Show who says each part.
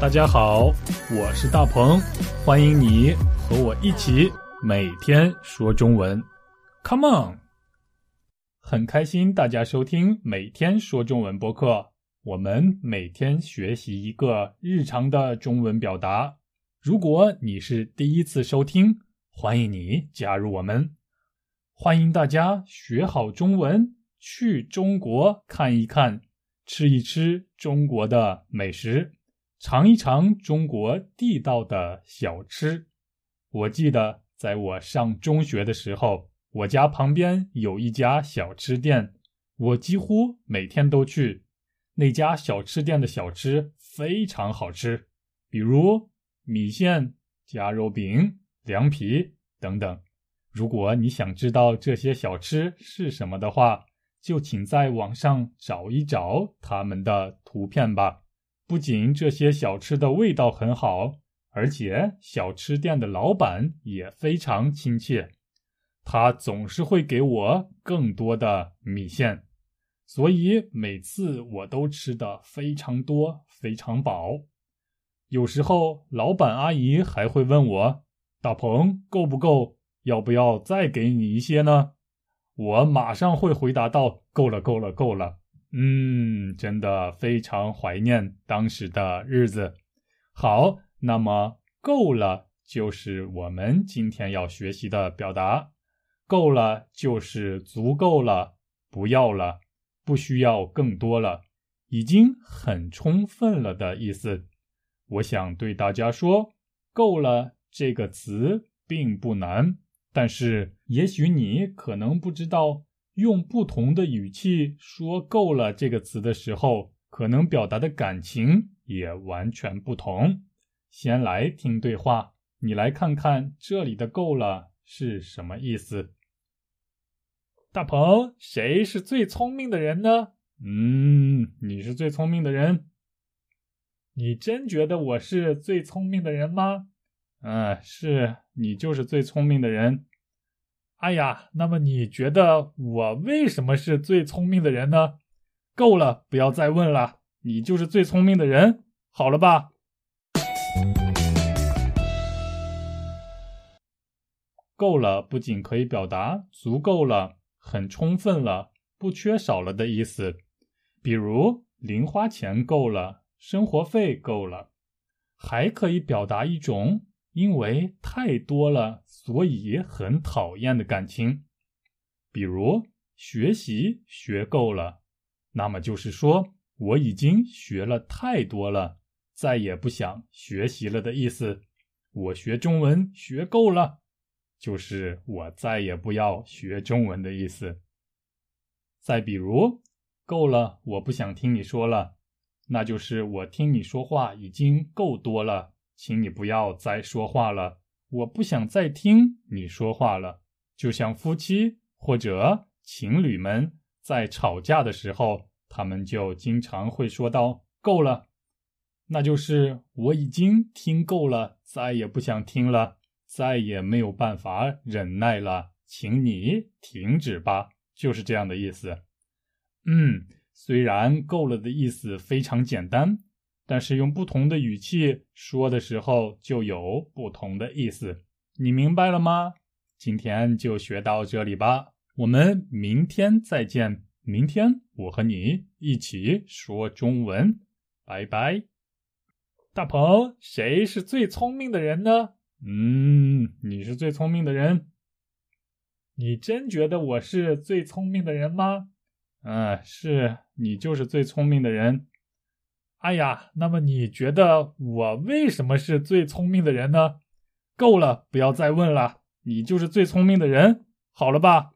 Speaker 1: 大家好，我是大鹏，欢迎你和我一起每天说中文，Come on！很开心大家收听每天说中文播客，我们每天学习一个日常的中文表达。如果你是第一次收听，欢迎你加入我们，欢迎大家学好中文，去中国看一看，吃一吃中国的美食。尝一尝中国地道的小吃。我记得在我上中学的时候，我家旁边有一家小吃店，我几乎每天都去。那家小吃店的小吃非常好吃，比如米线、夹肉饼、凉皮等等。如果你想知道这些小吃是什么的话，就请在网上找一找他们的图片吧。不仅这些小吃的味道很好，而且小吃店的老板也非常亲切，他总是会给我更多的米线，所以每次我都吃的非常多、非常饱。有时候老板阿姨还会问我：“大鹏够不够？要不要再给你一些呢？”我马上会回答道：“够了，够了，够了。”嗯，真的非常怀念当时的日子。好，那么够了就是我们今天要学习的表达。够了就是足够了，不要了，不需要更多了，已经很充分了的意思。我想对大家说，够了这个词并不难，但是也许你可能不知道。用不同的语气说“够了”这个词的时候，可能表达的感情也完全不同。先来听对话，你来看看这里的“够了”是什么意思。大鹏，谁是最聪明的人呢？嗯，你是最聪明的人。你真觉得我是最聪明的人吗？嗯，是你就是最聪明的人。哎呀，那么你觉得我为什么是最聪明的人呢？够了，不要再问了，你就是最聪明的人，好了吧？够了，不仅可以表达足够了、很充分了、不缺少了的意思，比如零花钱够了、生活费够了，还可以表达一种。因为太多了，所以很讨厌的感情。比如学习学够了，那么就是说我已经学了太多了，再也不想学习了的意思。我学中文学够了，就是我再也不要学中文的意思。再比如，够了，我不想听你说了，那就是我听你说话已经够多了。请你不要再说话了，我不想再听你说话了。就像夫妻或者情侣们在吵架的时候，他们就经常会说到“够了”，那就是我已经听够了，再也不想听了，再也没有办法忍耐了，请你停止吧，就是这样的意思。嗯，虽然“够了”的意思非常简单。但是用不同的语气说的时候，就有不同的意思。你明白了吗？今天就学到这里吧，我们明天再见。明天我和你一起说中文，拜拜。大鹏，谁是最聪明的人呢？嗯，你是最聪明的人。你真觉得我是最聪明的人吗？嗯，是你就是最聪明的人。哎呀，那么你觉得我为什么是最聪明的人呢？够了，不要再问了，你就是最聪明的人，好了吧？